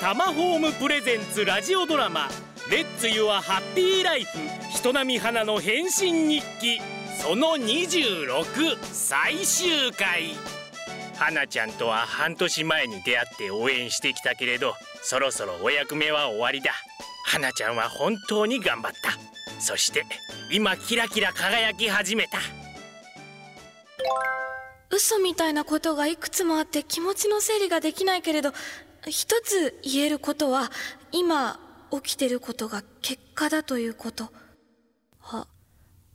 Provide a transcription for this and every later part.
タマホームプレゼンツラジオドラマレッツユアハッピーライフ人並み花の変身日記その26最終回花ちゃんとは半年前に出会って応援してきたけれどそろそろお役目は終わりだ花ちゃんは本当に頑張ったそして今キラキラ輝き始めた嘘みたいなことがいくつもあって気持ちの整理ができないけれど一つ言えることは今起きてることが結果だということ。あ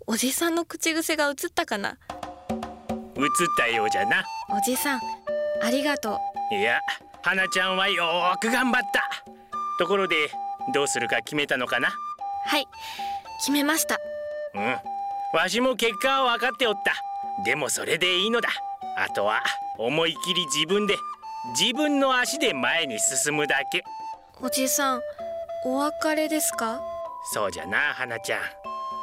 おじさんの口癖が映ったかな？映ったようじゃな。おじさんありがといや花ちゃんはよーく頑張った。ところでどうするか決めたのかな？はい決めました。うん。わしも結果は分かっておったでもそれでいいのだ。あとは思い切り自分で自分の足で前に進むだけ。おじさんお別れですか？そうじゃな花ちゃん。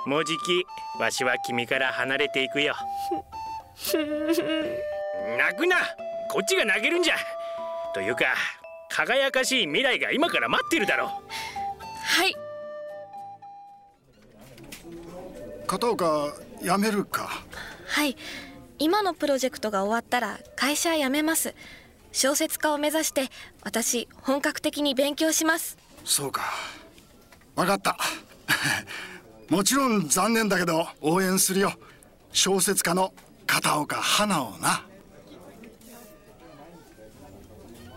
もうじきわしは君から離れていくよ。泣くな！こっちが投げるんじゃ！というか輝かしい未来が今から待ってるだろう。はい。片岡辞めるかはい。今のプロジェクトが終わったら会社辞めます。小説家を目指して私本格的に勉強します。そうか。分かった。もちろん残念だけど応援するよ。小説家の片岡花をな。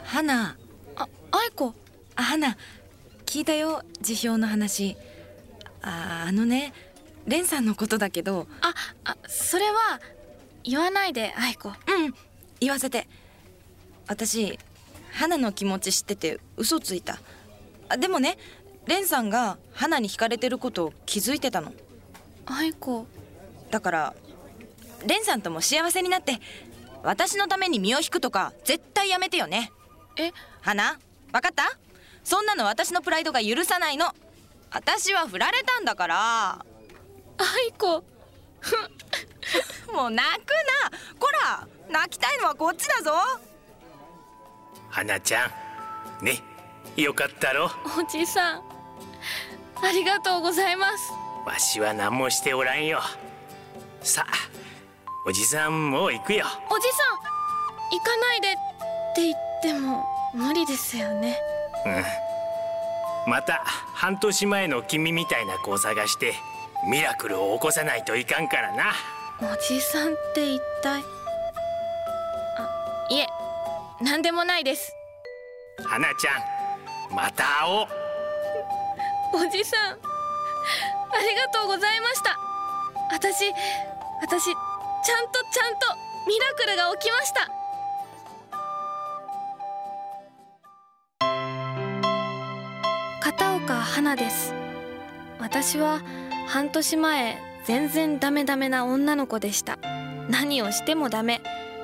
花。あ愛子あ花。聞いたよ辞表の話。ああのね蓮さんのことだけどああそれは言わないで愛子。うん言わせて。私花の気持ち知ってて嘘ついた。あでもね蓮さんが花に惹かれてることを気づいてたの。愛子。だから蓮さんとも幸せになって私のために身を引くとか絶対やめてよね。え？花分かった？そんなの私のプライドが許さないの。私は振られたんだから愛子 もう泣くな。こら泣きたいのはこっちだぞ。花ちゃん。ねよかったろ。おじさん。ありがとうございます。わしは何もしておらんよ。さあおじさんもう行くよ。おじさん行かないでって言っても無理ですよね。うん。また半年前の君みたいな子を探してミラクルを起こさないといかんからな。おじさんって一体？あいえ何でもないです。花ちゃんまた会おう。おじさんありがとうございました。私私ちゃんとちゃんとミラクルが起きました。片岡花です。私は半年前全然ダメダメな女の子でした。何をしてもダメ。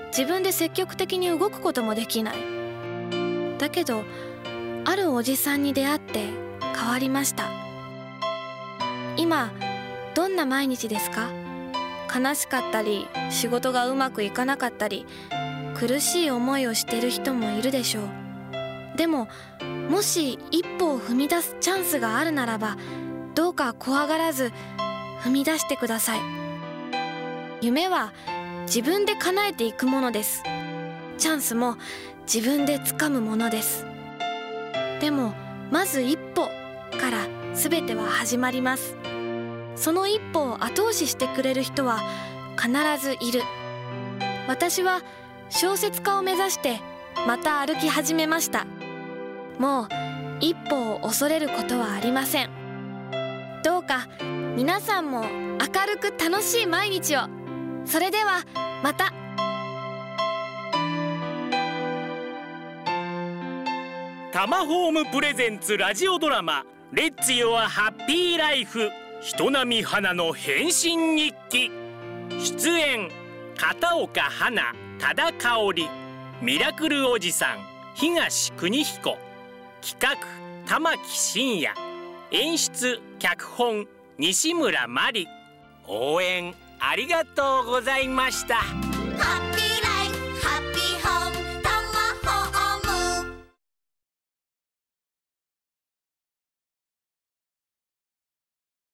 自分で積極的に動くこともできない。だけどあるおじさんに出会って変わりました。今どんな毎日ですか？悲しかったり仕事がうまくいかなかったり苦しい思いをしてる人もいるでしょう。でももし一歩を踏み出すチャンスがあるならばどうか怖がらず踏み出してください。夢は自分で叶えていくものです。チャンスも自分で掴むものです。でもまず一歩から全ては始まります。その一歩を後押ししてくれる人は必ずいる。私は小説家を目指してまた歩き始めました。もう一歩を恐れることはありません。か皆さんも明るく楽しい毎日を。それではまた。タマホームプレゼンツラジオドラマ「レッツ・ヨア・ハッピー・ライフ人並み花の変身日記」出演片岡花多田香織ミラクルおじさん東邦彦。企画玉木真也。演出脚本西村真理応援ありがとうございました。